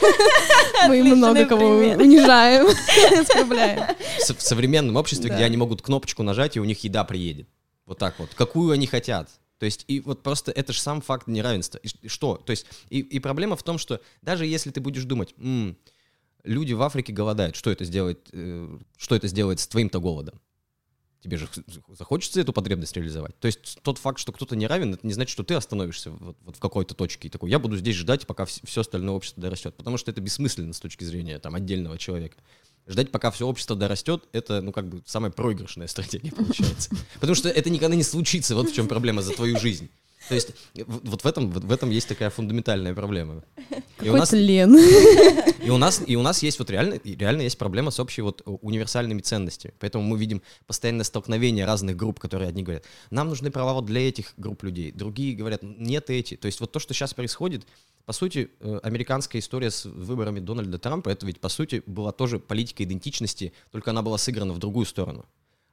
Мы много кого унижаем, оскорбляем. В современном обществе, где они могут кнопочку нажать, и у них еда приедет. Вот так вот. Какую они хотят. То есть, и вот просто это же сам факт неравенства. И что? То есть, и, и проблема в том, что даже если ты будешь думать, м-м, люди в Африке голодают, что это сделает, э, что это сделает с твоим-то голодом? Тебе же захочется эту потребность реализовать. То есть тот факт, что кто-то не равен, это не значит, что ты остановишься вот, вот в какой-то точке и такой, я буду здесь ждать, пока все остальное общество дорастет, потому что это бессмысленно с точки зрения там отдельного человека. Ждать, пока все общество дорастет, это, ну, как бы, самая проигрышная стратегия получается. Потому что это никогда не случится, вот в чем проблема за твою жизнь. То есть вот в этом, в этом есть такая фундаментальная проблема. И у нас, лен. И у нас, и у нас есть вот реально, реально есть проблема с общей вот универсальными ценностями. Поэтому мы видим постоянное столкновение разных групп, которые одни говорят, нам нужны права вот для этих групп людей, другие говорят, нет эти. То есть вот то, что сейчас происходит, по сути, э, американская история с выборами Дональда Трампа, это ведь, по сути, была тоже политика идентичности, только она была сыграна в другую сторону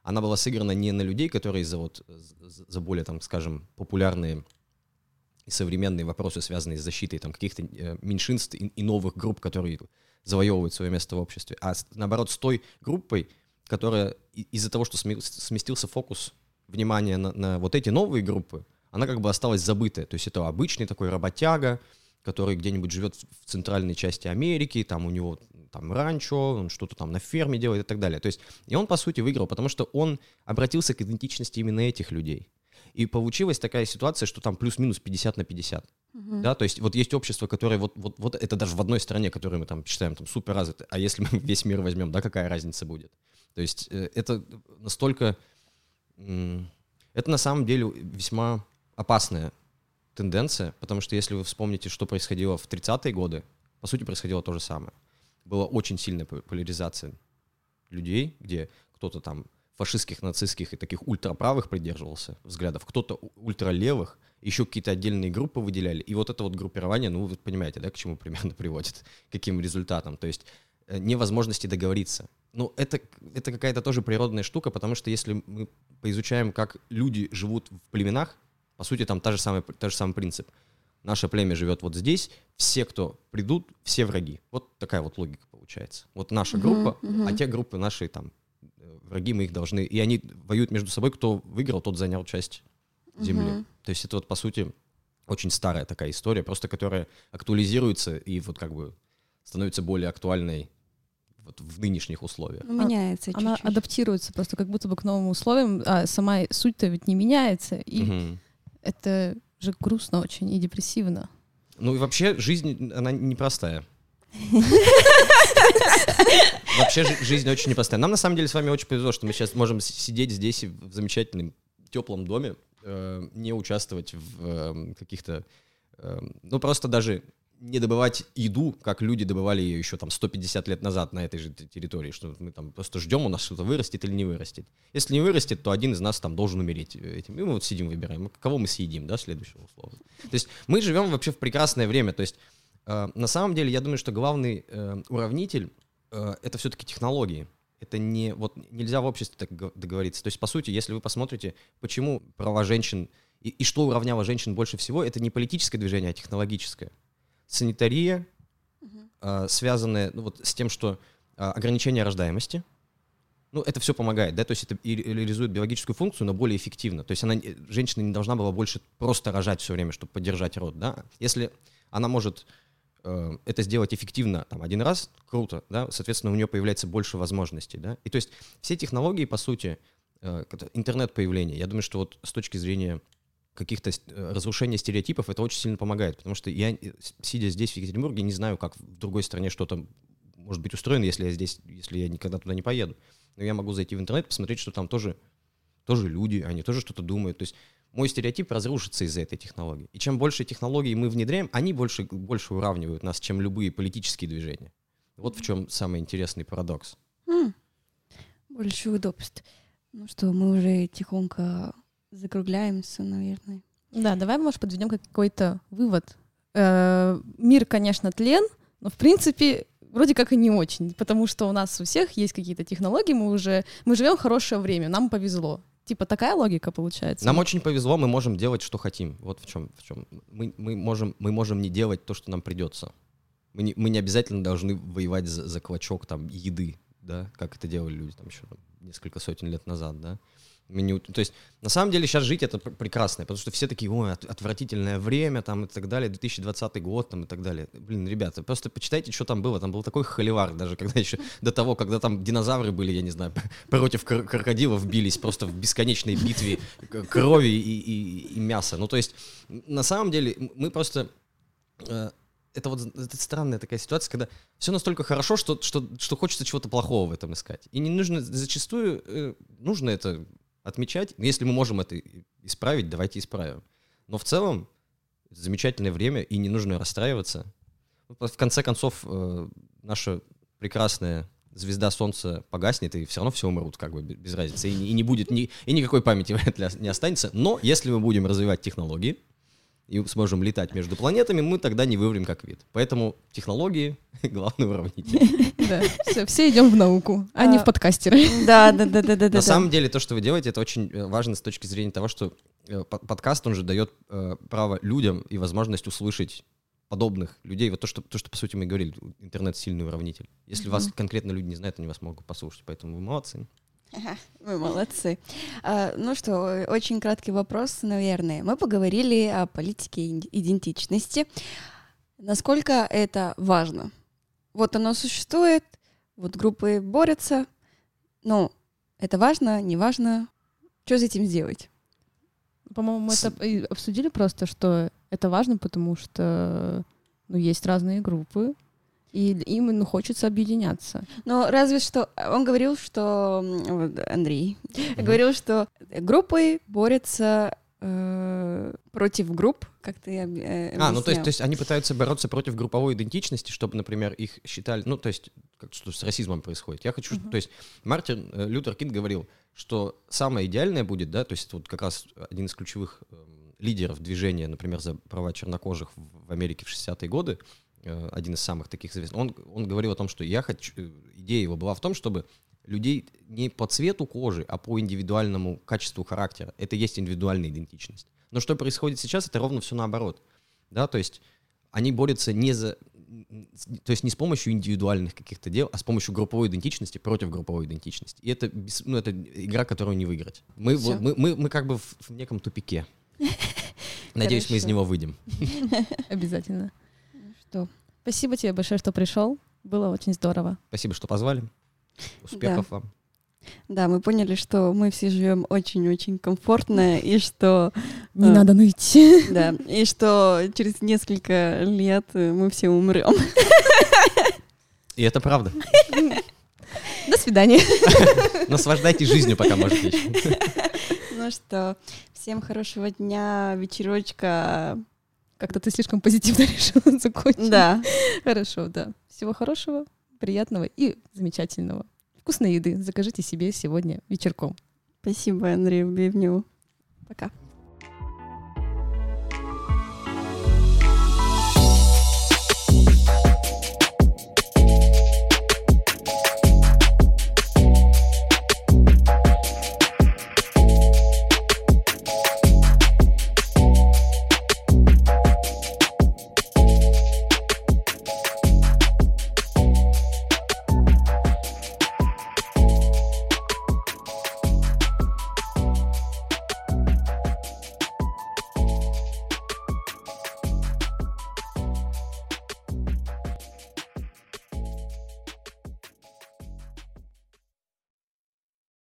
она была сыграна не на людей, которые за, вот, за более, там, скажем, популярные и современные вопросы, связанные с защитой там, каких-то э, меньшинств и, новых групп, которые завоевывают свое место в обществе, а наоборот с той группой, которая из-за того, что сместился фокус внимания на, на вот эти новые группы, она как бы осталась забытая. То есть это обычный такой работяга, который где-нибудь живет в центральной части Америки, там у него там ранчо, он что-то там на ферме делает и так далее. То есть, и он, по сути, выиграл, потому что он обратился к идентичности именно этих людей. И получилась такая ситуация, что там плюс-минус 50 на 50. Мгм. Да, то есть вот есть общество, которое вот, вот, вот это даже в одной стране, которую мы там считаем там супер развитой, а если мы весь мир возьмем, да, какая разница будет? То есть э, это настолько, это на самом деле весьма опасная тенденция, потому что если вы вспомните, что происходило в 30-е годы, по сути происходило то же самое. Была очень сильная по- поляризация людей, где кто-то там фашистских, нацистских и таких ультраправых придерживался взглядов, кто-то ультралевых, еще какие-то отдельные группы выделяли. И вот это вот группирование, ну, вы понимаете, да, к чему примерно приводит, каким результатам. То есть э, невозможности договориться. Ну, это, это какая-то тоже природная штука, потому что если мы поизучаем, как люди живут в племенах, по сути, там та же самая, тот же самый принцип. Наше племя живет вот здесь, все, кто придут, все враги. Вот такая вот логика получается. Вот наша группа, мгм. а те группы наши там э, враги, мы их должны... И они воюют между собой, кто выиграл, тот занял часть земли. Мгм. То есть это вот, по сути, очень старая такая история, просто которая актуализируется и вот как бы становится более актуальной вот в нынешних условиях. Ну, меняется Она чуть-чуть. адаптируется просто как будто бы к новым условиям, а сама суть-то ведь не меняется. И Мгм. это же грустно очень и депрессивно. Ну и вообще жизнь, она непростая. Вообще жи- жизнь очень непростая. Нам на самом деле с вами очень повезло, что мы сейчас можем сидеть здесь в замечательном теплом доме, э, не участвовать в э, каких-то, э, ну просто даже не добывать еду, как люди добывали ее еще там 150 лет назад на этой же территории, что мы там просто ждем, у нас что-то вырастет или не вырастет. Если не вырастет, то один из нас там должен умереть этим. И мы вот сидим, выбираем, кого мы съедим, да, следующего условно. То есть мы живем вообще в прекрасное время. То есть э, на самом деле я думаю, что главный э, уравнитель э, это все-таки технологии. Это не вот нельзя в обществе так го- договориться. То есть по сути, если вы посмотрите, почему права женщин и, и что уравняло женщин больше всего, это не политическое движение, а технологическое. Санитария, э, связанная ну, вот с тем, что э, ограничение рождаемости, ну, это все помогает, да, то есть это и реализует биологическую функцию, но более эффективно. То есть она, не- женщина не должна была больше просто рожать все время, чтобы поддержать род, да. Если она может э, это сделать эффективно там, один раз, круто, да, соответственно, у нее появляется больше возможностей, да. И то есть все технологии, по сути, э, интернет-появление, я думаю, что вот с точки зрения каких-то э, разрушения стереотипов это очень сильно помогает, потому что я, э, сидя здесь, в Екатеринбурге, не знаю, как в другой стране что-то может быть устроено, если я здесь, если я никогда туда не поеду. Но я могу зайти в интернет, посмотреть, что там тоже, тоже люди, они тоже что-то думают. То есть мой стереотип разрушится из-за этой технологии. И чем больше технологий мы внедряем, они больше, больше уравнивают нас, чем любые политические движения. Вот в чем самый интересный парадокс. М, Больше удобств. Ну что, мы уже тихонько закругляемся, наверное. Да, давай, может, подведем какой-то вывод. Э, Мир, конечно, тлен, но, в принципе, вроде как и не очень, потому что у нас у всех есть какие-то технологии, мы уже, мы живем хорошее время, нам повезло. Типа такая логика получается. Нам очень повезло, мы можем делать, что хотим. Вот в чем. В чем. Мы, мы, можем, мы можем не делать то, что нам придется. Мы не, мы не обязательно должны воевать за, за клочок там, еды, да, как это делали люди там еще там, несколько сотен лет назад, да. Мы не, то есть, на самом деле, сейчас жить это пр- прекрасно, потому что все такие, ой, от- отвратительное время, там, и так далее, 2020 год, там, и так далее. Блин, ребята, просто почитайте, что там было. Там был такой холивар, даже когда еще до того, когда там динозавры были, я не знаю, против кр- крокодилов бились просто в бесконечной битве крови и, и- и мяса. Ну, то есть, на самом деле, мы просто... э, это вот это странная такая ситуация, когда все настолько хорошо, что, что, что хочется чего-то плохого в этом искать. И не нужно, зачастую э, нужно это отмечать. Если мы можем это исправить, давайте исправим. Но в целом, замечательное время, и не нужно расстраиваться. Ну, В конце концов, э, наша прекрасная звезда Солнца погаснет, и все равно все умрут, как бы без разницы. И, и не будет ни, и никакой памяти вряд ли не останется. Но если мы будем развивать технологии и сможем летать между планетами, мы тогда не выврем как вид. Поэтому технологии — главный уравнитель. Да, все, все идем в науку, а не А, в подкастеры. Да, да, да, да, да, На самом деле, то, что вы делаете, это очень э, важно с точки зрения того, что э, по- подкаст, он же дает э, право людям и возможность услышать подобных людей. Вот то, что, то, что по сути мы говорили, интернет сильный уравнитель. Если вас Мгм. конкретно люди не знают, они вас могут послушать, поэтому вы молодцы. Вы молодцы. А, ну что, очень краткий вопрос, наверное. Мы поговорили о политике идентичности. Насколько это важно? Вот оно существует, вот группы борются. Ну, это важно, не важно. Что с этим сделать? По-моему, мы С- это обсудили просто, что это важно, потому что ну, есть разные группы, и им ну, хочется объединяться. Но разве что он говорил, что Андрей Мгм. говорил, что группы борются э, против групп, как ты э, А, ну то есть, объяснял. то есть они пытаются бороться против групповой идентичности, чтобы, например, их считали, ну то есть, как что с расизмом происходит. Я хочу, Мгм. то есть Мартин э, Лютер Кинг говорил, что самое идеальное будет, да, то есть вот как раз один из ключевых эм, лидеров движения, например, за права чернокожих в в Америке в 60-е годы, э, один из самых таких известных, он, он говорил о том, что я хочу, э, идея его была в том, чтобы людей не по цвету кожи, а по индивидуальному качеству характера. Это есть индивидуальная идентичность. Но что происходит сейчас, это ровно все наоборот. Да, то есть они борются не за... То есть не с помощью индивидуальных каких-то дел, а с помощью групповой идентичности против групповой идентичности. И это, ну, это игра, которую не выиграть. Мы, вот- мы, мы, мы как бы в, в неком тупике. Надеюсь, мы из Хорошо. него выйдем. Обязательно. Что? Спасибо тебе большое, что пришел. Было очень здорово. Спасибо, что позвали. Успехов вам. Да, мы поняли, что мы все живем очень-очень комфортно, и что, Не А. надо ныть. да, и что через несколько лет э, мы все умрем. И это правда. До свидания. Наслаждайтесь жизнью, пока можете. Ну что, всем хорошего дня, вечерочка. Как-то ты слишком позитивно решила закончить. Да, Хорошо, да. Всего хорошего, приятного и замечательного. Вкусной еды закажите себе сегодня вечерком. спасибо Андрею Бивневу. Пока.